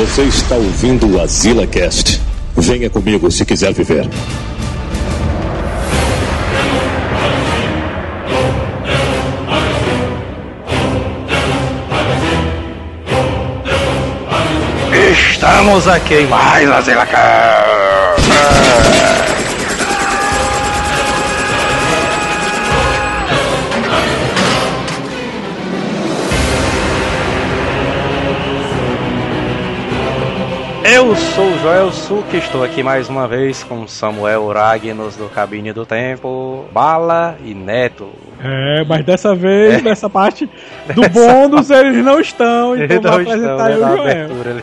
Você está ouvindo o Azila Cast. Venha comigo se quiser viver. Estamos aqui em mais Azila Cast. Eu sou o Joel Suki, estou aqui mais uma vez com Samuel Ragnos do Cabine do Tempo, Bala e Neto. É, mas dessa vez, é. nessa parte do bônus, eles não estão, então eles apresentar estão, né, o Joel.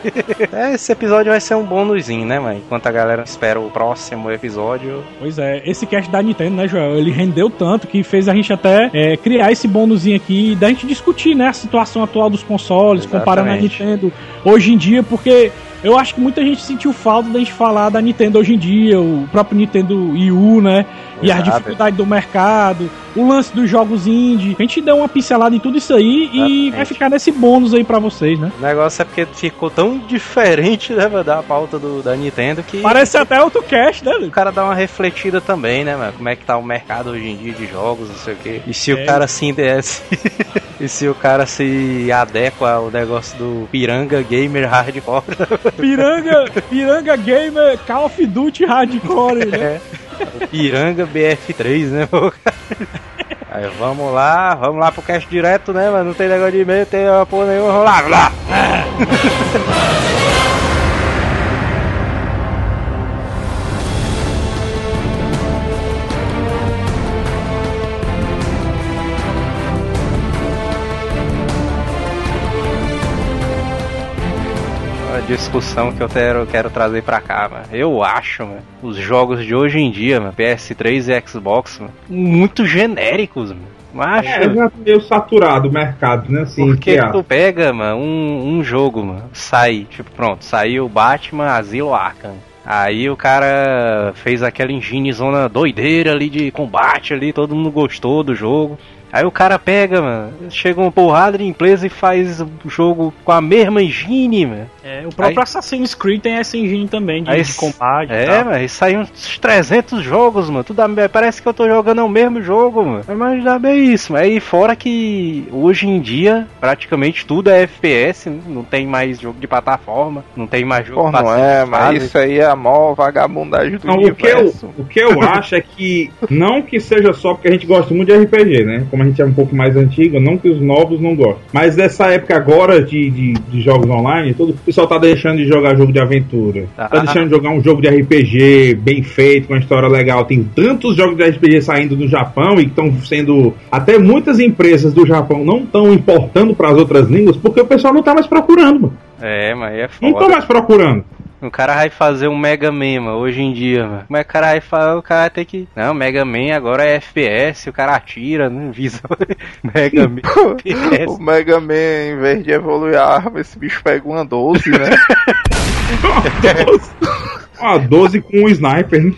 É, esse episódio vai ser um bônusinho, né, mãe? Enquanto a galera espera o próximo episódio. Pois é, esse cast da Nintendo, né, Joel? Ele rendeu tanto que fez a gente até é, criar esse bônusinho aqui, da gente discutir, né, a situação atual dos consoles, Exatamente. comparando a Nintendo hoje em dia, porque eu acho que muita gente sentiu falta da gente falar da Nintendo hoje em dia, o próprio Nintendo Wii U, né? E a dificuldade do mercado, o lance dos jogos indie. A gente deu uma pincelada em tudo isso aí Exatamente. e vai ficar nesse bônus aí para vocês, né? O negócio é porque ficou tão diferente, né, da pauta do, da Nintendo que. Parece até outro cast, né? O cara dá uma refletida também, né, mano? Como é que tá o mercado hoje em dia de jogos, não sei o quê. E se é. o cara assim desse. e se o cara se adequa ao negócio do Piranga Gamer Hardcore. Piranga, Piranga Gamer Call of Duty Hardcore, né? É. Piranga BF3, né, Aí vamos lá, vamos lá pro cast direto, né, mas não tem negócio de e-mail, tem porra nenhuma, vamos lá, vamos lá! discussão que eu quero, quero trazer pra cá, mano. Eu acho, mano, os jogos de hoje em dia, mano, PS3 e Xbox, mano, muito genéricos, mano. Mas é, já meio saturado o mercado, né? Assim, Porque tu pega, mano, um, um jogo, mano, sai, tipo, pronto, saiu Batman Asilo Arkham. Aí o cara fez aquela engine zona doideira ali de combate ali, todo mundo gostou do jogo. Aí o cara pega, mano, chega uma porrada de empresa e faz o jogo com a mesma engine, mano. É, o próprio aí, Assassin's Creed tem essa engine também de, aí, de combate. É, mano, e saem uns 300 jogos, mano. Tudo, parece que eu tô jogando o mesmo jogo, mano. Mas dá bem isso. Aí fora que hoje em dia praticamente tudo é FPS, né? não tem mais jogo de plataforma, não tem mais jogo Pô, não é, mas isso aí é a maior vagabundagem do não, universo. O que, eu, o que eu acho é que não que seja só porque a gente gosta muito de RPG, né? como a gente é um pouco mais antigo, não que os novos não gostem. Mas dessa época agora de, de, de jogos online, todo, o pessoal tá deixando de jogar jogo de aventura. Ah, tá deixando de jogar um jogo de RPG bem feito, com uma história legal. Tem tantos jogos de RPG saindo do Japão e estão sendo. Até muitas empresas do Japão não estão importando para as outras línguas porque o pessoal não tá mais procurando, mano. É, mas é foda. Não tô mais procurando. O cara vai fazer um Mega Man, mano, hoje em dia, mano. Como é que o cara vai falar? O cara tem que. Não, Mega Man agora é FPS, o cara atira, não visa. Mega Man. o Mega Man, em vez de evoluir a arma, esse bicho pega uma 12, né? uma 12 com um sniper.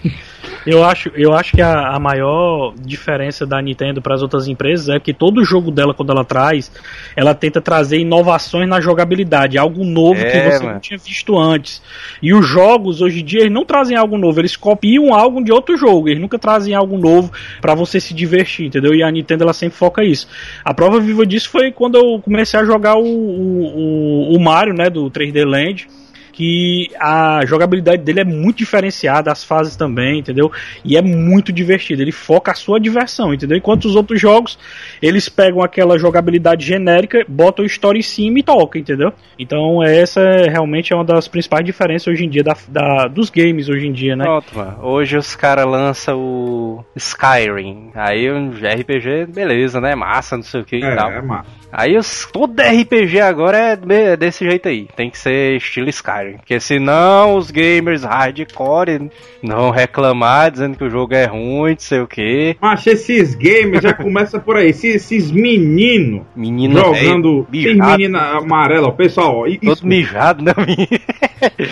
Eu acho, eu acho que a, a maior diferença da Nintendo para as outras empresas é que todo jogo dela, quando ela traz, ela tenta trazer inovações na jogabilidade, algo novo é, que você mano. não tinha visto antes. E os jogos, hoje em dia, eles não trazem algo novo, eles copiam algo de outro jogo, eles nunca trazem algo novo para você se divertir, entendeu? E a Nintendo ela sempre foca isso. A prova viva disso foi quando eu comecei a jogar o, o, o Mario, né, do 3D Land que a jogabilidade dele é muito diferenciada, as fases também, entendeu? E é muito divertido. Ele foca a sua diversão, entendeu? Enquanto os outros jogos, eles pegam aquela jogabilidade genérica, botam a história em cima e tocam, entendeu? Então essa é, realmente é uma das principais diferenças hoje em dia da, da dos games hoje em dia, né? Pronto, mano. Hoje os caras lançam o Skyrim. Aí um RPG, beleza, né? Massa, não sei o que e é, tal. É massa. Aí os, todo RPG agora é desse jeito aí. Tem que ser estilo Skyrim. Porque senão os gamers hardcore não reclamar dizendo que o jogo é ruim, não sei o que. Mas esses gamers já começa por aí. Esses, esses meninos menino jogando. Tem menina amarela, pessoal. Isso, todo mijado, né?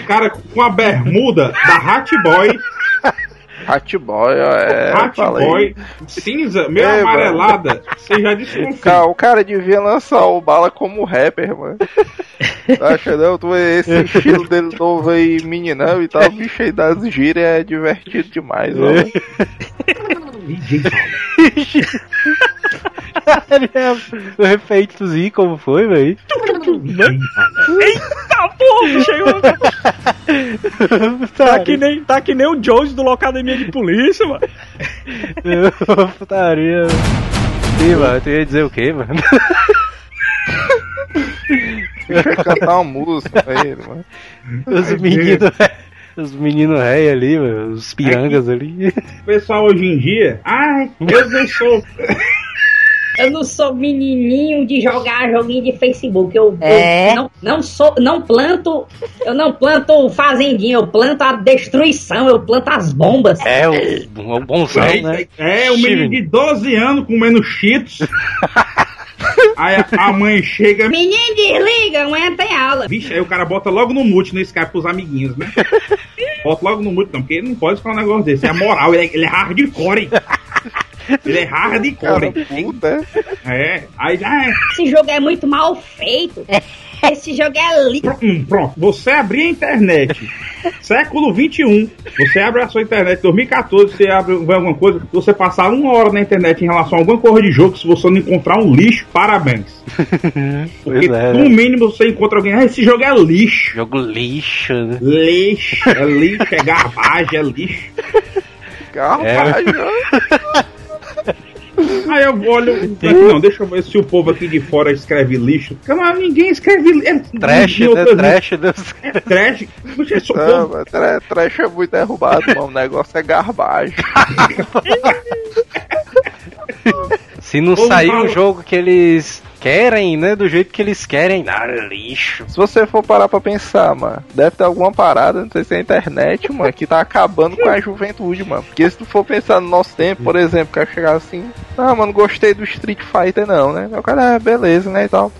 cara com a bermuda da Hat Boy. Hatboy, é. Hatboy, cinza, meio é, amarelada. Você já desconfia. O cara devia lançar o bala como rapper, mano. Acha não? Tu, esse estilo dele novo aí, meninão e tal, bicho aí das gírias é divertido demais, mano. o efeitozinho, como foi, velho? Eita porra, chegou. tá, que nem, tá que nem o Jones do Locademia de Polícia, mano. Putaria. Ih, mano, tu ia dizer o quê, mano? Cantar uma música pra ele, mano. Os meninos. Os meninos rei ali, mano, os pirangas é ali. O pessoal hoje em dia, ai, eu não sou. Eu não sou menininho de jogar joguinho de Facebook. Eu, é? eu não, não sou, não planto, eu não planto fazendinha, eu planto a destruição, eu planto as bombas. É, o, o bonzão, é, né? É, o menino de 12 anos comendo cheetos. Aí a, a, mãe chega. Menino, desliga, amanhã tem aula. Vixe, aí o cara bota logo no mute no Skype pros amiguinhos, né? bota logo no mute, não, porque ele não pode falar um negócio desse. É moral, ele é, ele é hardcore. Ele é hardcore. Puta. É. Aí já é. Esse jogo é muito mal feito. Esse jogo é lindo. Hum, pronto, você abrir a internet, século 21, você abre a sua internet, 2014, você abre alguma coisa, você passar uma hora na internet em relação a alguma coisa de jogo, se você não encontrar um lixo, parabéns. Porque é, no né? mínimo você encontra alguém, ah, esse jogo é lixo. Jogo lixo, né? Lixo, é lixo, é garbagem, é lixo. Garbagem. É. Aí eu olho, não, deixa eu ver se o povo aqui de fora escreve lixo. Não, ninguém escreve é, trash, né? Trash, né? É, trash. Não, mas trash é muito derrubado, mano. O negócio é garbagem. Se não sair um jogo que eles querem, né? Do jeito que eles querem. Ah, lixo. Se você for parar pra pensar, mano, deve ter alguma parada, não sei se é a internet, mano, que tá acabando com a juventude, mano. Porque se tu for pensar no nosso tempo, por exemplo, que chegar assim, ah, mano, gostei do Street Fighter, não, né? O cara, ah, beleza, né? E tal.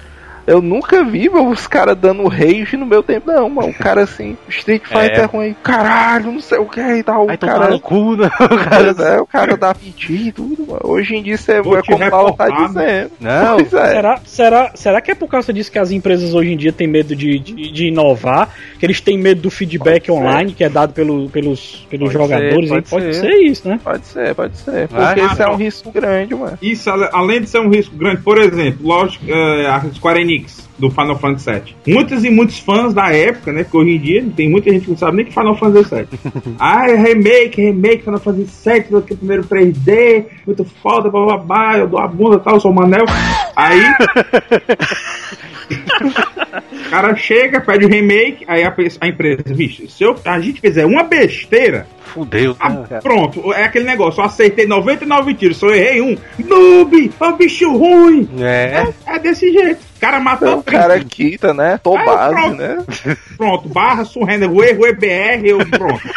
Eu nunca vi mano, os caras dando rage no meu tempo, não, mano. O cara assim, Street Fighter é. ruim, caralho, não sei o que e tal. Aí o cara. No cu, né? o cara, é, o cara dá piti e tudo, mano. Hoje em dia você é como o Paulo tá dizendo. Não, é. será, será, será que é por causa disso que as empresas hoje em dia têm medo de, de, de inovar? Que eles têm medo do feedback online que é dado pelo, pelos, pelos jogadores? Ser, pode, pode ser. ser. isso, né? Pode ser, pode ser. Porque isso é um risco grande, mano. Isso, além de ser um risco grande, por exemplo, lógico, uh, a Square Enix do Final Fantasy VII. Muitos e muitos fãs da época, né? Que hoje em dia tem muita gente que não sabe nem que Final Fantasy VII. ah, é remake, remake, Final Fantasy VII, que primeiro 3D, muito foda, bababá, eu dou a bunda tal, eu sou o Manel. Aí. o cara chega, pede o remake, aí a, a empresa, bicho, se eu, a gente fizer uma besteira, Fudeu. Ah, pronto, é aquele negócio. Eu acertei 99 tiros, só errei um. Noob! É um bicho ruim! É. É, é desse jeito. O cara matou o cara quita, né? Tô base, pronto. né? Pronto, barra, surrender, o erro, EBR, eu pronto.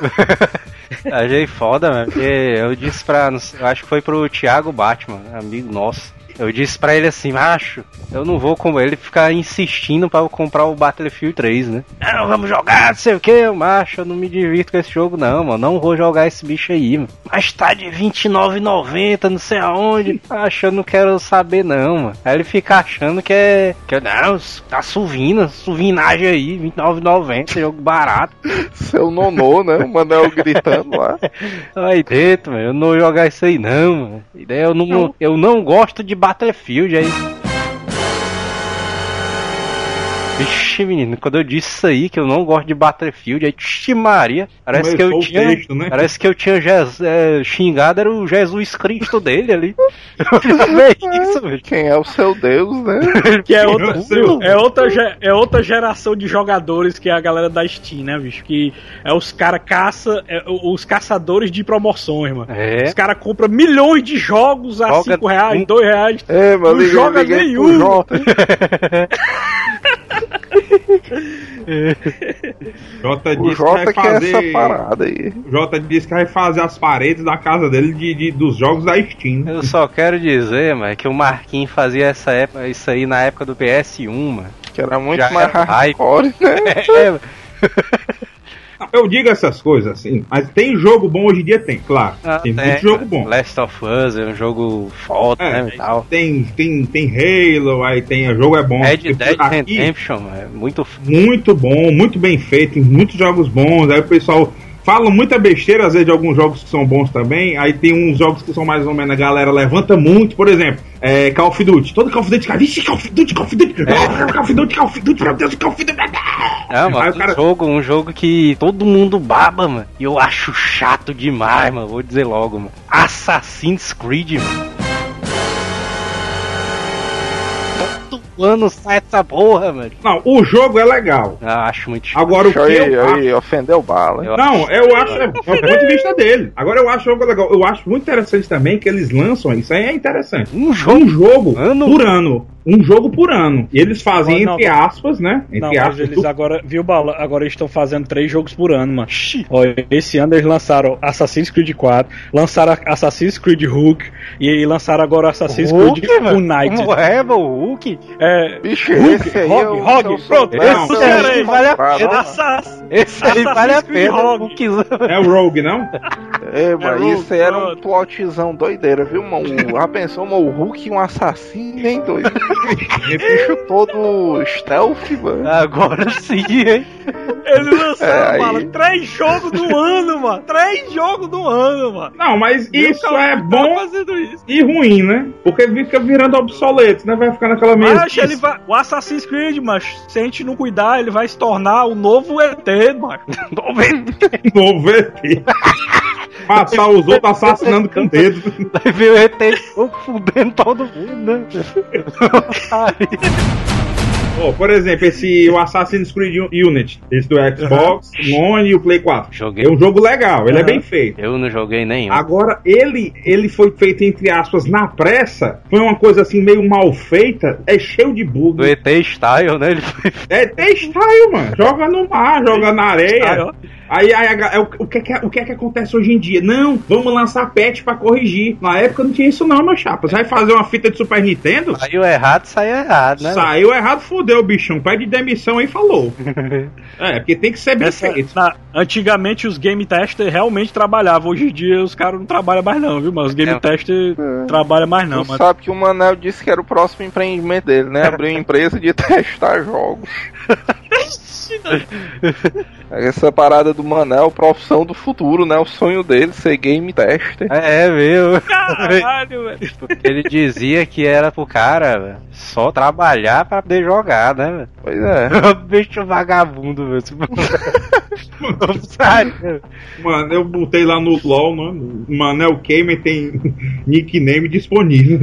Achei foda, mano, porque eu disse pra. Eu acho que foi pro Thiago Batman, amigo nosso. Eu disse para ele assim, macho, eu não vou como ele ficar insistindo para eu comprar o Battlefield 3, né? Não, vamos jogar, não sei o que, macho, eu não me divirto com esse jogo não, mano, não vou jogar esse bicho aí, mano. Mas tá de R$29,90, não sei aonde, macho, eu não quero saber não, mano. Aí ele fica achando que é, que não, tá suvina, suvinagem aí, R$29,90, jogo barato. Seu nonô, né, o Manel gritando lá. Aí dentro, mano, eu não vou jogar isso aí não, mano. Eu não, eu não gosto de Battlefield aí. Vixe, menino, quando eu disse isso aí, que eu não gosto de Battlefield, aí, tixi Maria, parece que eu tinha. Texto, né? Parece que eu tinha é, xingado, era o Jesus Cristo dele ali. isso, velho. Quem é o seu Deus, né? que é outra, é, outra, é outra geração de jogadores que é a galera da Steam, né, bicho? Que é os caras caça, é, os caçadores de promoções, mano. É. Os caras compram milhões de jogos a 5 reais, 2 reais. É, mano, não joga nenhum. Jota disse Jota que vai fazer. essa parada aí. O Jota disse que vai fazer as paredes da casa dele de, de dos jogos da Steam. Eu só quero dizer, mano, que o Marquinhos fazia essa época, isso aí na época do PS1, mano. Que era muito Já mais era hardcore, né? É, Eu digo essas coisas assim, mas tem jogo bom hoje em dia? Tem, claro. Ah, tem, tem muito jogo bom. Last of Us é um jogo foda, é, né? tal. Tem, tem, tem Halo, aí tem. O jogo é bom. Red Dead Redemption, é muito Muito bom, muito bem feito, muitos jogos bons. Aí o pessoal falam muita besteira, às vezes, de alguns jogos que são bons também. Aí tem uns jogos que são mais ou menos, a galera levanta muito. Por exemplo, é, Call of Duty. Todo Call of Duty, cara, vixe, Call of Duty, Call of Duty, é. Call of Duty, Call of Duty, meu Deus, Call of Duty. É, mano, um, cara... jogo, um jogo que todo mundo baba, mano. E eu acho chato demais, mano. Vou dizer logo, mano. Assassin's Creed, mano. Ano sai essa porra, mano. Não, o jogo é legal. Eu acho muito chato. Agora o que aí, eu aí, acho... ofendeu bala. Eu não, acho... eu acho, é, é o ponto de vista dele. Agora eu acho o jogo legal. Eu acho muito interessante também que eles lançam, isso aí é interessante. Um jogo, um jogo ano? por ano um jogo por ano. E eles fazem, não, entre não, aspas, né? Entre não, aspas, eles agora, viu, Bala? Agora eles estão fazendo três jogos por ano, mano. Olha, esse ano eles lançaram Assassin's Creed 4, lançaram Assassin's Creed Hulk e lançaram agora Assassin's Hulk, Creed United. Como é, o Hulk? É. Bicho, Hulk, esse aí Rogue, é Rogue, pronto. Esse aí vale a pena. Esse aí vale a pena. É o Rogue, não? É, mas é isso era um plotzão doideira, viu, mano? Já pensou, mano, o Hulk e um assassino, nem doido. Bicho todo stealth, mano. Agora sim, hein? Ele lançou, é, mano, aí... três jogos do ano, mano. Três jogos do ano, mano. Não, mas isso é tá bom isso. e ruim, né? Porque fica virando obsoleto, né? Vai ficar naquela mesma. Ele vai... O Assassin's Creed, mas se a gente não cuidar, ele vai se tornar o novo ET, mano. novo ET. novo ET. Matar os outros assassinando com o dedo. Vai ver o ET fudendo todo mundo, né? Oh, por exemplo, esse o Assassin's Creed Unity, esse do Xbox uhum. One e o Play 4. Joguei. É um jogo legal, ele uhum. é bem feito. Eu não joguei nenhum. Agora, ele, ele foi feito, entre aspas, na pressa, foi uma coisa assim meio mal feita, é cheio de bug. Do ET Style, né? Ele foi... É ET Style, mano. Joga no mar, joga na areia. Aí, aí, aí o, o, que é que, o que é que acontece hoje em dia? Não, vamos lançar patch pra corrigir. Na época não tinha isso não, meu chapa. Você vai fazer uma fita de Super Nintendo? Saiu errado, saiu errado, né? Saiu errado, fudeu o bichão. Pede demissão aí falou. é, porque tem que ser bem Essa, feito. Na, antigamente os game testers realmente trabalhavam. Hoje em dia os caras não trabalham mais não, viu, Mas Os game é. testers é. trabalham mais não. Mas... sabe que o Manel disse que era o próximo empreendimento dele, né? Abrir uma empresa de testar jogos. Essa parada do Manel, profissão do futuro, né? O sonho dele ser game tester. É, é meu. Caralho, velho. Ele dizia que era pro cara só trabalhar pra poder jogar, né, velho? Pois é. Bicho vagabundo, velho. Mano, eu botei lá no LOL, mano. Manel Gamer tem nickname disponível.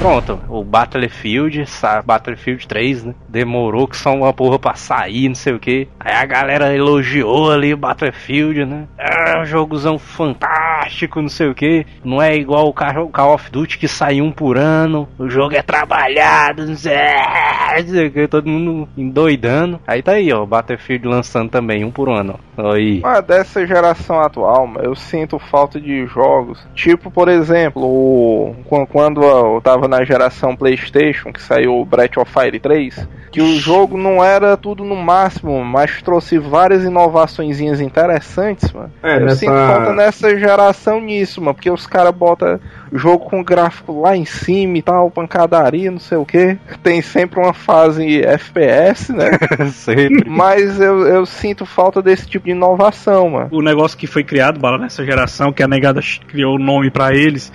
Pronto, o Battlefield, Battlefield 3, né? Demorou que só uma porra pra sair, não sei o que. Aí a galera elogiou ali o Battlefield, né? É um jogozão fantástico, não sei o que. Não é igual o Call of Duty que sai um por ano. O jogo é trabalhado, não sei, não sei o que. Todo mundo endoidando. Aí tá aí, ó, Battlefield lançando também um por ano. Aí. Mas dessa geração atual, eu sinto falta de jogos. Tipo, por exemplo, o... quando eu tava na geração PlayStation, que saiu o Breath of Fire 3, que o jogo não era tudo no máximo, mas trouxe várias inovações interessantes, mano. É, Eu nessa... sinto falta nessa geração nisso, mano, porque os caras botam jogo com gráfico lá em cima e tal, pancadaria, não sei o que. Tem sempre uma fase FPS, né? sempre. Mas eu, eu sinto falta desse tipo de inovação, mano. O negócio que foi criado, bala, nessa geração, que a negada criou o nome para eles,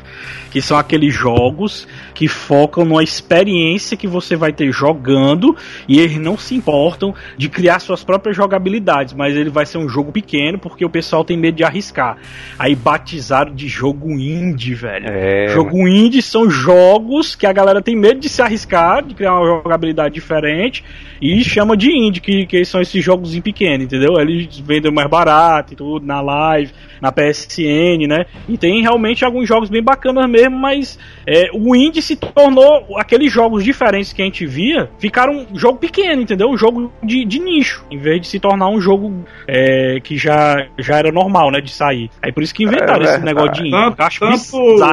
que são aqueles jogos que focam numa experiência que você vai ter jogando e eles não se importam de criar suas próprias jogabilidades, mas ele vai ser um jogo pequeno porque o pessoal tem medo de arriscar. Aí batizaram de jogo indie, velho. É, jogo indie são jogos que a galera tem medo de se arriscar, de criar uma jogabilidade diferente e chama de indie, que, que são esses jogos em pequeno, entendeu? Eles vendem mais barato e tudo na live, na PSN, né? E tem realmente alguns jogos bem bacanas mesmo, mas é, o indie se tornou aqueles jogos diferentes que a gente via, ficaram um jogo pequeno, entendeu? Um jogo de, de nicho, em vez de se tornar um jogo é, que já, já era normal, né? De sair. Aí por isso que inventaram é, esse negócio de indie. Tanto, acho tanto,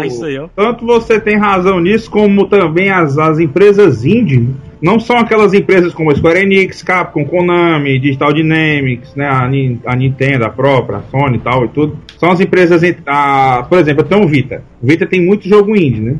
isso aí, ó. Tanto você tem razão nisso, como também as, as empresas indie não são aquelas empresas como a Square Enix, Capcom, Konami, Digital Dynamics, né, a, a Nintendo, a própria, a Sony e tal e tudo. São as empresas, a, por exemplo, tem o Vita. O Vita tem muito jogo indie, né?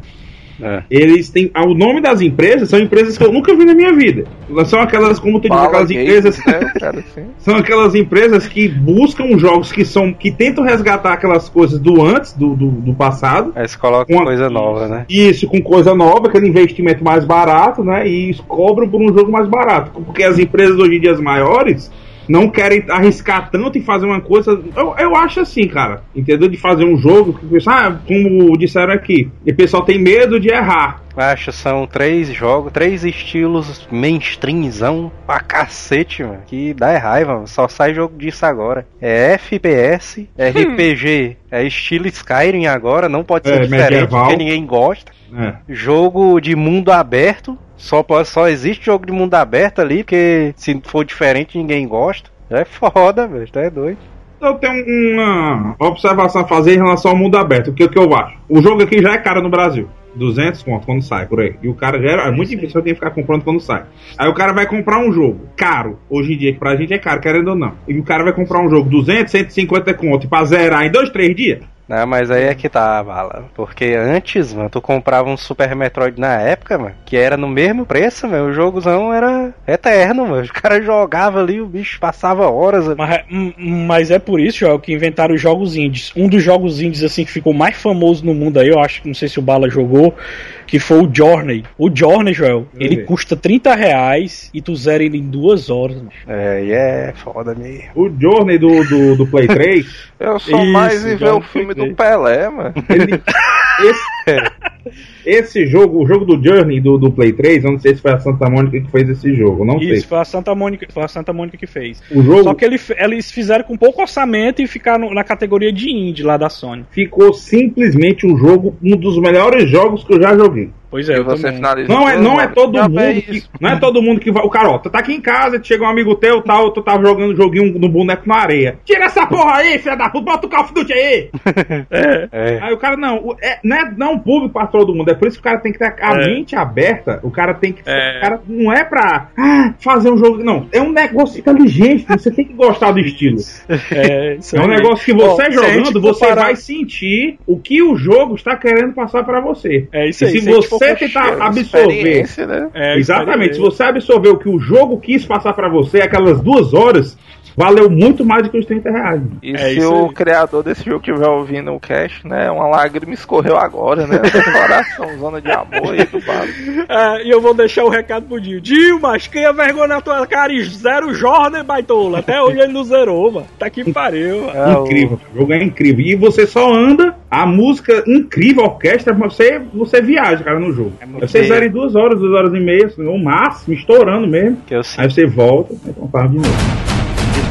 É. Eles têm. Ah, o nome das empresas são empresas que eu nunca vi na minha vida. São aquelas, como tu diz, aquelas empresas. Né, cara, são aquelas empresas que buscam jogos que são. que tentam resgatar aquelas coisas do antes, do, do, do passado. Aí colocam com coisa nova, né? Isso, com coisa nova, aquele investimento mais barato, né? E cobram por um jogo mais barato. Porque as empresas hoje em dia as maiores não querem arriscar tanto e fazer uma coisa. Eu, eu acho assim, cara. Entendeu? De fazer um jogo que, ah, como disseram aqui, e o pessoal tem medo de errar. Acho são três jogos, três estilos mainstreamzão pra cacete, mano. Que dá raiva, mano. Só sai jogo disso agora. É FPS, RPG, hum. é estilo Skyrim agora, não pode ser é, diferente medieval. porque ninguém gosta. É. Jogo de mundo aberto, só, só existe jogo de mundo aberto ali, porque se for diferente ninguém gosta. É foda, velho, é doido. Eu tenho uma observação a fazer em relação ao mundo aberto. O que, que eu acho? O jogo aqui já é caro no Brasil. 200 conto quando sai, por aí. E o cara já era. É muito difícil que ficar comprando quando sai. Aí o cara vai comprar um jogo caro. Hoje em dia, que pra gente é caro, querendo ou não. E o cara vai comprar um jogo 200, 150 conto pra zerar em 2, 3 dias. Não, mas aí é que tá, bala. Porque antes, mano, tu comprava um Super Metroid na época, mano, que era no mesmo preço, mano. O jogozão era eterno, mano. Os caras jogavam ali, o bicho passava horas. Mas, é, hum, mas é por isso, Joel, que inventaram os jogos indies. Um dos jogos indies, assim, que ficou mais famoso no mundo aí, eu acho, não sei se o Bala jogou, que foi o Journey. O Journey, Joel, ele custa 30 reais e tu zera ele em duas horas. Mano. É, e é foda mesmo. O Journey do, do, do Play 3. eu sou Isso, mais em ver o filme do Pelé, mano. Ele, esse, esse jogo, o jogo do Journey do, do Play 3, eu não sei se foi a Santa Mônica que fez esse jogo, não Isso, sei. Isso, foi a Santa Mônica, foi a Santa Mônica que fez. O jogo... Só que ele, eles fizeram com pouco orçamento e ficaram na categoria de indie lá da Sony. Ficou simplesmente um jogo, um dos melhores jogos que eu já joguei. Pois é, você Não é, não é todo mundo que, não é todo mundo que vai. O cara, ó, tu tá aqui em casa, chega um amigo teu, tal, tu tava jogando joguinho no boneco na areia. Tira essa porra aí, filha da puta, bota o Call of Duty aí. é. é. Aí o cara, não, é, não é não público pra todo mundo, é por isso que o cara tem que ter a é. mente aberta, o cara tem que. É. O cara não é pra ah, fazer um jogo. Não, é um negócio inteligente, você tem que gostar do estilo. É, é um negócio que você Bom, jogando, você parar... vai sentir o que o jogo está querendo passar pra você. É isso aí. E se você você tentar absorver. Né? É, exatamente. Se você absorver o que o jogo quis passar para você, aquelas duas horas, valeu muito mais do que os 30 reais. E é se o criador desse jogo estiver ouvindo o cash, né? Uma lágrima escorreu agora, né? Coração, zona de amor aí do é, E eu vou deixar o um recado pro Dio. Dio, mas cria vergonha na tua cara e zero Jordan, baitola. Até hoje ele não zerou, mano. Tá que pariu. É, incrível, o... o jogo é incrível. E você só anda, a música incrível, a orquestra, você, você viaja, cara, no jogo. É você zera em duas horas, duas horas e meia, o máximo, estourando mesmo. Aí você volta, aí compara de novo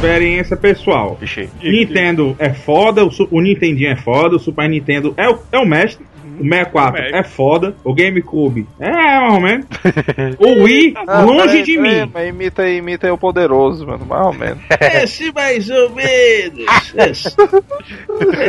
experiência pessoal. Ixi. Nintendo é foda, o, o Nintendinho é foda, o Super Nintendo é o, é o mestre. O 64 é, é foda. O GameCube é, mais ou menos. o Wii, ah, longe é, de é, mim. Mas imita, imita é o poderoso, mano, mais ou menos. Esse mais ou menos. Esse,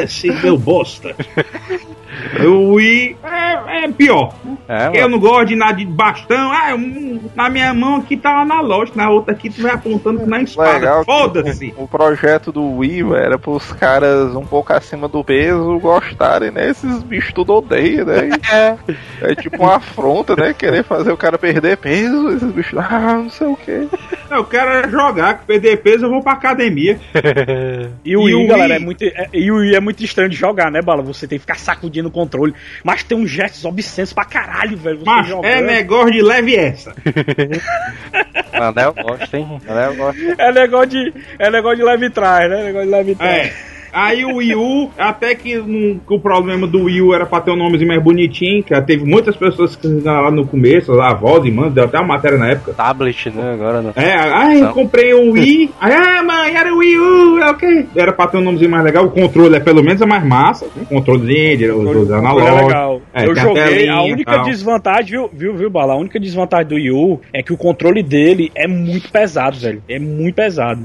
esse meu bosta. O Wii é, é pior. É, eu não gosto de nada de bastão. Ah, um, na minha mão aqui tá analógico, na outra aqui tu vai apontando na espada. Foda-se. O projeto do Wii véio, era pros caras um pouco acima do peso gostarem, né? Esses bichos tudo odeiam, né? É. é tipo uma afronta, né? Querer fazer o cara perder peso. Esses bichos, ah, não sei o que. Eu quero jogar, perder peso eu vou pra academia. e o Wii, galera, é muito, é, e o Wii é muito estranho de jogar, né, Bala? Você tem que ficar sacudindo o controle. Mas tem uns gestos obscenos pra caralho, velho. Mas é negócio de leve essa. Anel gosta, hein? Anel gosta. É negócio de, é negócio de leve trás, né? É negócio de leve trás. É. Aí o Wii U, até que, um, que, o problema do Wii U era pra ter um nomezinho mais bonitinho, que teve muitas pessoas que lá no começo, lá, avós e mães, deu até uma matéria na época. Tablet, né? Agora não. É, aí comprei um Wii. Aí, ah, mãe, era o Wii U, é o quê? Era pra ter um nomezinho mais legal. O controle é pelo menos é mais massa. O controlezinho, os analógicos. É legal. É, eu joguei. A única desvantagem, viu, viu, viu, Bala? A única desvantagem do Wii U é que o controle dele é muito pesado, velho. É muito pesado.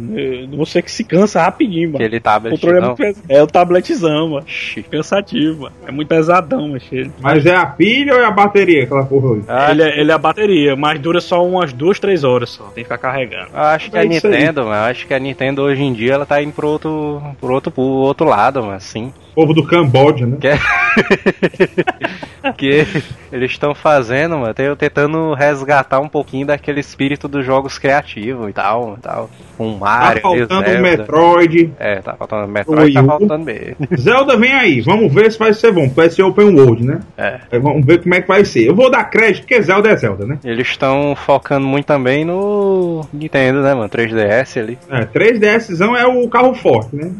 Você que se cansa rapidinho, mano. Aquele tablet, o controle não. É o tabletzão, mano. Cansativo, mano. É muito pesadão, mas ele. Mas é a pilha ou é a bateria aquela porra hoje? Ah, ele, é, ele é a bateria, mas dura só umas duas, três horas só. Tem que ficar carregando. Eu acho que é a Nintendo, mano. Acho que a Nintendo hoje em dia ela tá indo pro outro, pro outro, pro outro lado, mano. Assim povo do Camboja, né? Que, é... que eles estão fazendo, mano, tentando resgatar um pouquinho daquele espírito dos jogos criativos e tal, e tal. Um Mario, Tá faltando um Metroid. É, tá faltando Metroid, tá faltando mesmo. Zelda vem aí, vamos ver se vai ser bom. Vai ser Open World, né? É. Vamos ver como é que vai ser. Eu vou dar crédito porque Zelda é Zelda, né? Eles estão focando muito também no Nintendo, né, mano? 3DS ali. É, 3DSzão é o carro forte, né?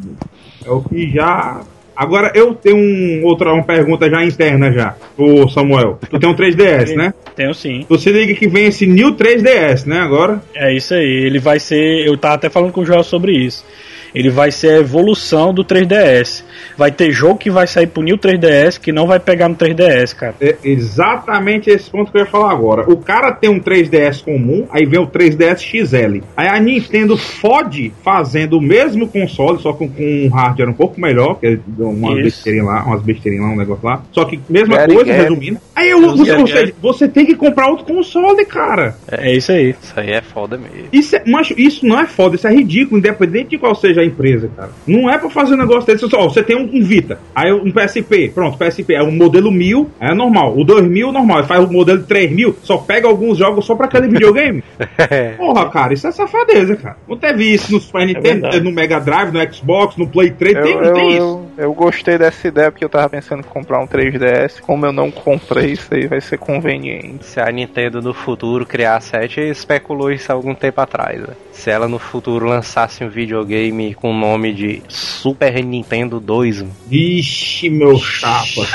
É o que já Agora eu tenho um, outra uma pergunta já interna já, o Samuel. Tu tem um 3DS, né? Tenho sim. Tu se liga que vem esse New 3DS, né, agora? É isso aí, ele vai ser, eu tava até falando com o Joel sobre isso ele vai ser a evolução do 3DS. Vai ter jogo que vai sair pro New 3DS que não vai pegar no 3DS, cara. É exatamente esse ponto que eu ia falar agora. O cara tem um 3DS comum, aí vem o 3DS XL. Aí a Nintendo fode fazendo o mesmo console, só com, com um hardware um pouco melhor, que é uma besteirinha lá, umas besteirinhas lá, um negócio lá. Só que mesma Very coisa, resumindo. Aí eu, você, você, você, tem que comprar outro console, cara. É, isso aí. Isso aí é foda mesmo. Isso, é, mas isso não é foda, isso é ridículo, independente de qual seja a empresa, cara. Não é pra fazer um negócio desse. Ó, você tem um, um, Vita, aí um PSP, pronto, PSP é um modelo 1000, é normal. O 2000 normal, faz o modelo 3000, só pega alguns jogos só pra aquele videogame. Porra, cara, isso é safadeza, cara. Não teve isso no Super é Nintendo, é no Mega Drive, no Xbox, no Play 3, eu, tem, eu, tem eu, isso. Eu gostei dessa ideia porque eu tava pensando em comprar um 3DS. Como eu não comprei, isso aí vai ser conveniente. Se a Nintendo no futuro criar a 7, especulou isso há algum tempo atrás. Né? Se ela no futuro lançasse um videogame com o nome de Super Nintendo 2. Vixe, meu chapa.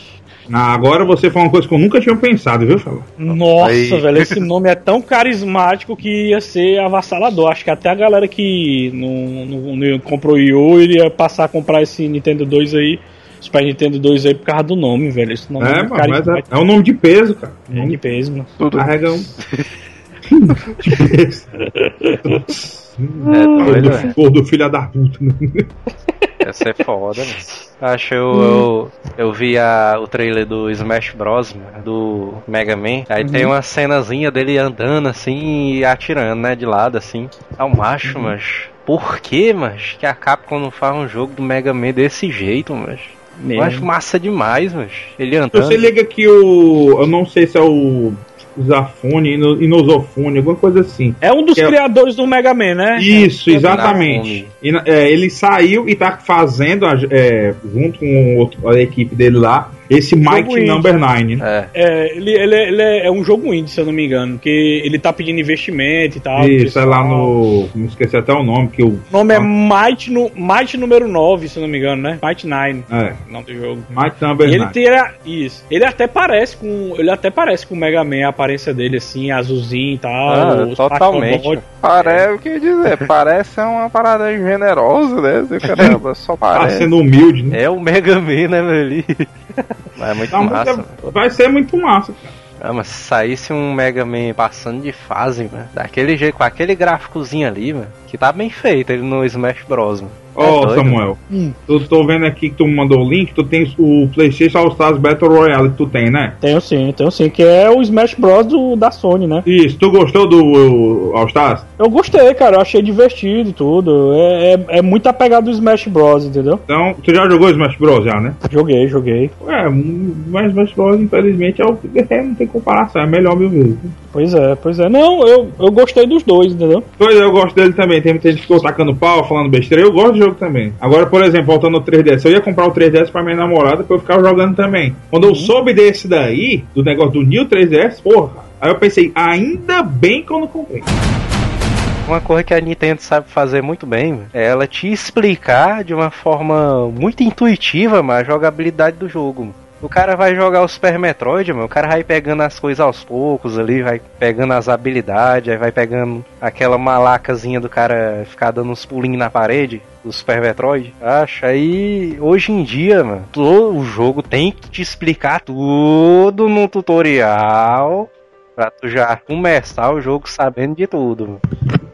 Ah, agora você falou uma coisa que eu nunca tinha pensado, viu, Fala? Nossa, Aí. velho, esse nome é tão carismático que ia ser avassalador. Acho que até a galera que não, não, não comprou Yu iria passar a comprar esse Nintendo 2 aí. Super Nintendo 2 aí por causa do nome, velho. Esse nome é, é, mas é, é um nome de peso, cara. É nome de peso, mano. Tudo. Carrega um. de peso. É doido, velho. do filho da puta. Ia ser foda, mano. Acho eu, eu, eu vi a, o trailer do Smash Bros. do Mega Man. Aí uhum. tem uma cenazinha dele andando assim e atirando, né? De lado assim. É um macho, uhum. mas. Por que, mas? Que a Capcom não faz um jogo do Mega Man desse jeito, mas. Eu acho massa demais, mas. Ele andando. Você liga que o. Eu não sei se é o Zafone, Inosofone, alguma coisa assim. É um dos é criadores do Mega Man, né? Isso, é, exatamente. E, é, ele saiu e tá fazendo, é, junto com outro, a equipe dele lá, esse Mighty Number 9, né? É, é ele, ele, é, ele, é um jogo indie, se eu não me engano, que ele tá pedindo investimento e tal. Isso, é lá no. Não esqueci até o nome que o. O nome é Might, no, Might número 9, se eu não me engano, né? Might 9. É. O nome do jogo. Might Number 9. Ele tira. Isso. Ele até parece com. Ele até parece com o Mega Man, a aparência dele, assim, azulzinho e tal. Ah, totalmente. Parece, o que dizer, parece uma parada generosa, né? Caramba, só tá parece. Tá sendo humilde, né? É o Mega Man, né, velho? Mas é muito Não, massa. vai ser muito massa, cara. Ah, mas se saísse um Mega Man passando de fase, mano, daquele jeito, com aquele gráficozinho ali, mano, que tá bem feito ele no Smash Bros. Mano. Ó, oh, Samuel, hum. tu tô vendo aqui que tu mandou o link, tu tens o PlayStation All Stars Battle Royale que tu tem, né? Tenho sim, tenho sim, que é o Smash Bros do, da Sony, né? Isso, tu gostou do All Stars? Eu gostei, cara, eu achei divertido e tudo. É, é, é muito apegado do Smash Bros, entendeu? Então, tu já jogou Smash Bros já, né? Joguei, joguei. É, mas Smash Bros, infelizmente, é o é, não tem comparação, é melhor mil vezes. Pois é, pois é. Não, eu, eu gostei dos dois, entendeu? Pois é, eu gosto dele também. Tem muita gente que ficou tacando pau, falando besteira. Eu gosto do jogo também. Agora, por exemplo, voltando ao 3DS, eu ia comprar o 3DS pra minha namorada pra eu ficar jogando também. Quando uhum. eu soube desse daí, do negócio do New 3DS, porra, aí eu pensei, ainda bem que eu não comprei. Uma coisa que a Nintendo sabe fazer muito bem é ela te explicar de uma forma muito intuitiva a jogabilidade do jogo. O cara vai jogar o Super Metroid, meu. O cara vai pegando as coisas aos poucos ali, vai pegando as habilidades, aí vai pegando aquela malacazinha do cara ficar dando uns pulinhos na parede do Super Metroid. Acha aí, hoje em dia, mano, todo o jogo tem que te explicar tudo no tutorial pra tu já começar o jogo sabendo de tudo. Mano.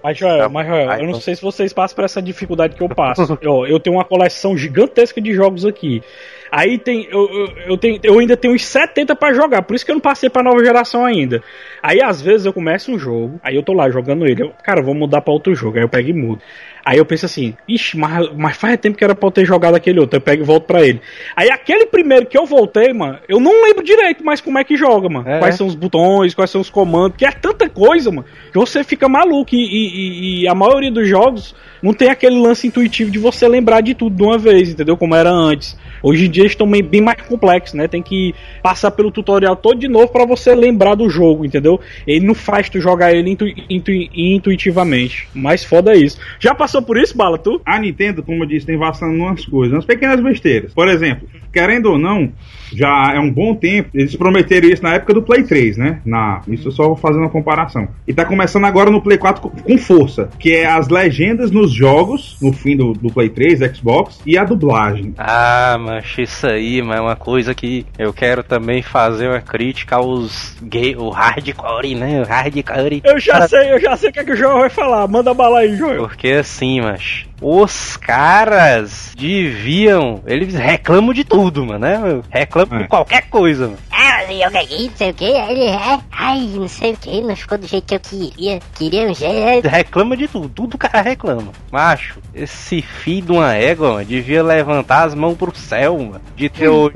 Mas, Joel, mas, Joel eu não sei se vocês passam por essa dificuldade que eu passo. eu, eu tenho uma coleção gigantesca de jogos aqui. Aí tem. Eu, eu, eu, tenho, eu ainda tenho uns 70 para jogar, por isso que eu não passei pra nova geração ainda. Aí às vezes eu começo um jogo, aí eu tô lá jogando ele. Eu, cara, vou mudar pra outro jogo. Aí eu pego e mudo. Aí eu penso assim, ixi, mas, mas faz tempo que era pra eu ter jogado aquele outro. Eu pego e volto pra ele. Aí aquele primeiro que eu voltei, mano, eu não lembro direito mais como é que joga, mano. É. Quais são os botões, quais são os comandos, que é tanta coisa, mano, que você fica maluco. E, e, e, a maioria dos jogos não tem aquele lance intuitivo de você lembrar de tudo de uma vez, entendeu? Como era antes. Hoje em dia eles estão bem mais complexos, né? Tem que passar pelo tutorial todo de novo para você lembrar do jogo, entendeu? Ele não faz tu jogar ele intu intu intuitivamente. Mas foda isso. Já passou por isso, Bala, tu? A Nintendo, como eu disse, tem vacilando umas coisas, umas pequenas besteiras. Por exemplo, querendo ou não, já é um bom tempo. Eles prometeram isso na época do Play 3, né? Na, isso só fazendo uma comparação. E tá começando agora no Play 4 com, com força, que é as legendas nos jogos, no fim do, do Play 3, Xbox, e a dublagem. Ah, mas isso aí, mas é uma coisa que eu quero também fazer uma crítica aos gay, o hardcore, né? O hardcore. Eu já sei, eu já sei o que, é que o João vai falar. Manda bala aí, João. Porque assim, mas os caras deviam. Eles reclamam de tudo, mano, né? Reclamam é. de qualquer coisa, mano. Ah, eu ganhei, não sei o que, ele é. Ai, não sei o que, não ficou do jeito que eu queria. Queria um jeito. Reclama de tudo, tudo o cara reclama. Macho, esse filho de uma égua, mano, devia levantar as mãos pro céu, mano. De ter o.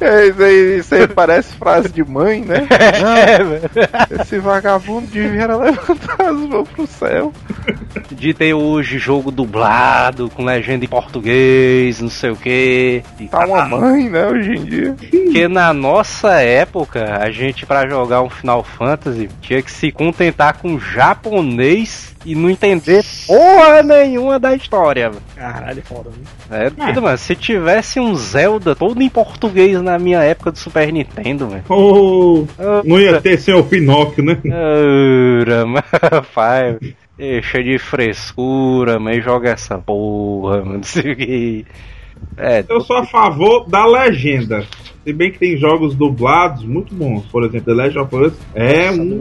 é, isso aí, isso aí parece frase de mãe, né? é, esse vagabundo devia levantar as mãos pro céu. De ter hoje jogo dublado, com legenda em português, não sei o que. Tá uma mãe, né, hoje em dia. Porque na nossa época, a gente para jogar um Final Fantasy tinha que se contentar com japonês e não entender porra nenhuma da história. Caralho, foda, viu? É, é. tudo, mano. Se tivesse um Zelda todo em português na minha época do Super Nintendo, velho. Oh, não ia ter sem o Pinóquio, né? Ura, pai. Deixa de frescura, mas joga essa porra, mano. É, eu sou a favor da legenda. Se bem que tem jogos dublados muito bons. Por exemplo, The Legend of Us é, um,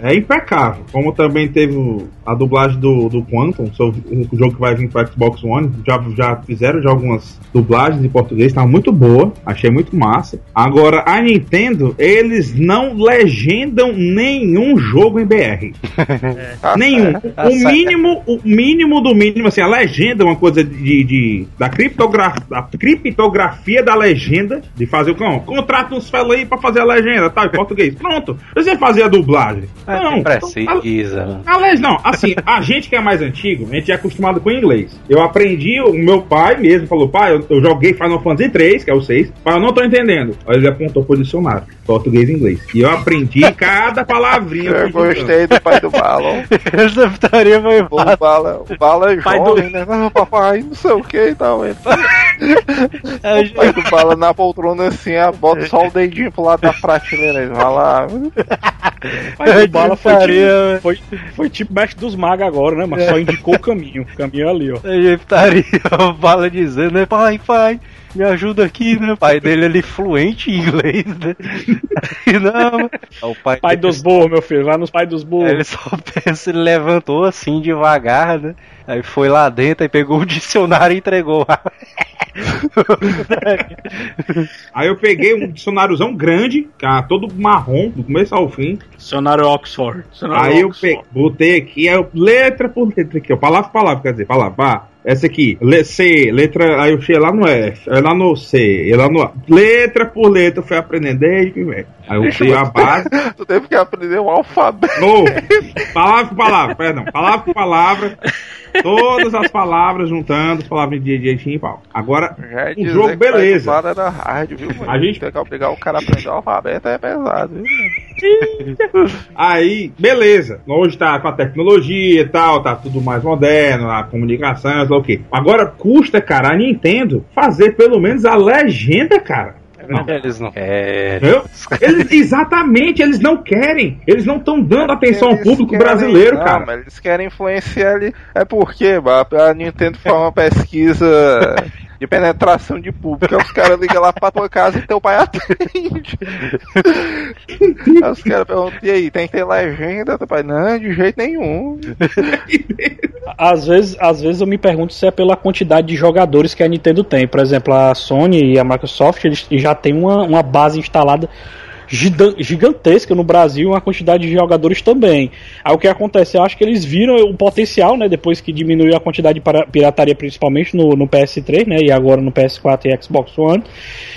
é impecável. Como também teve a dublagem do, do Quantum, o jogo que vai vir para Xbox One. Já, já fizeram já algumas dublagens em português, tá muito boa. Achei muito massa. Agora, a Nintendo, eles não legendam nenhum jogo em BR. É. Nenhum. Tá o mínimo, o mínimo do mínimo, assim, a legenda é uma coisa de, de da criptografia, da criptografia da legenda, de fazer Falcão, contrata uns fellow aí pra fazer a legenda, tá? Em português. Pronto. Você fazer a dublagem. É, não. Precisa. Aliás, não. Assim, a gente que é mais antigo, a gente é acostumado com inglês. Eu aprendi, o meu pai mesmo falou, pai, eu, eu joguei Final Fantasy 3, que é o 6, pai, eu não tô entendendo. Aí ele apontou pro dicionário, português e inglês. E eu aprendi cada palavrinha. Eu gostei do pai do Bala. Essa vitória foi o Bala. O Bala é pai jovem, do... né? Não, papai, não sei o que e tal. o pai do Bala na poltrona assim, é, bota só o dedinho pro lado da prateleira e vai lá. Mas o Bala foi tipo, foi, foi tipo mestre dos magos agora, né? Mas só indicou o caminho. O caminho é ali, ó. Egiptaria, o Bala dizendo, né? Pai, pai, me ajuda aqui, né? O pai dele ali fluente em inglês, né? não, é o pai, pai dos burros, meu filho, vai nos pais dos burros. Ele só pensa, ele levantou assim devagar, né? Aí foi lá dentro e pegou o dicionário e entregou. Aí eu peguei um dicionáriozão grande, cara, todo marrom, do começo ao fim. Dicionário Oxford. Dicionário aí eu Peguei, botei aqui, aí eu, letra por letra aqui, ó, palavra por palavra, quer dizer, palavra, pá. Essa aqui, C, letra. Aí eu cheguei lá no F, aí lá no C, lá no A. Letra por letra, eu fui aprendendo desde primeiro. Aí eu fui a base. tu teve que aprender o alfabeto. No, palavra por palavra, perdão. Palavra por palavra. Todas as palavras juntando, as palavras de jeitinho e pau. Agora, o um jogo, beleza. Era hard, viu, a gente tem que obrigar o cara a aprender o alfabeto é pesado, viu? Aí, beleza. Hoje tá com a tecnologia e tal, tá tudo mais moderno, a comunicação, sei o quê. Agora custa, cara, a Nintendo fazer pelo menos a legenda, cara. Não. Eles não querem. Eles, exatamente, eles não querem. Eles não estão dando atenção eles ao público querem, brasileiro, não, cara. Mas eles querem influenciar ele. É porque a Nintendo faz uma pesquisa de penetração de público. os caras ligam lá pra tua casa e teu pai atende. aí os caras perguntam, e aí, tem que ter legenda? Teu pai, não, de jeito nenhum. às vezes, às vezes eu me pergunto se é pela quantidade de jogadores que a Nintendo tem. Por exemplo, a Sony e a Microsoft eles já têm uma, uma base instalada gigantesca no Brasil, uma quantidade de jogadores também. Aí o que acontece? Eu acho que eles viram o potencial, né? Depois que diminuiu a quantidade de pirataria, principalmente no, no PS3, né? E agora no PS4 e Xbox One.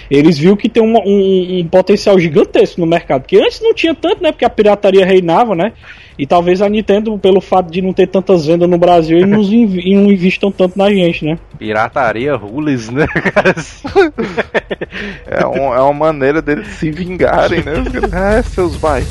Eles viram que tem um, um, um potencial gigantesco no mercado. Porque antes não tinha tanto, né? Porque a pirataria reinava, né? E talvez a Nintendo, pelo fato de não ter tantas vendas no Brasil, e não investam tanto na gente, né? Pirataria rules, né, é, um, é uma maneira deles se vingarem, né? É, seus pais.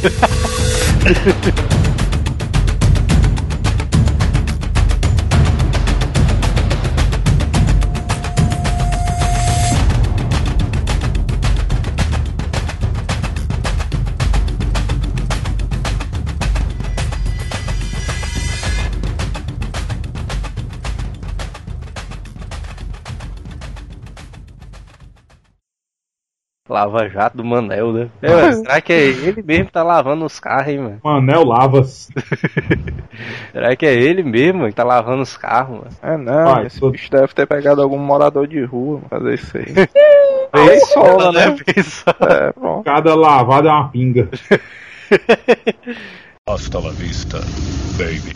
Lava Jato do Manel, né? É, será que é ele mesmo que tá lavando os carros, hein, mano? Manel Lavas. será que é ele mesmo que tá lavando os carros, mano? É não, Pai, esse bicho deve ter pegado algum morador de rua pra fazer isso aí. Só, né? Vem só. É, bom. Cada lavada é uma pinga. Hasta la vista, baby.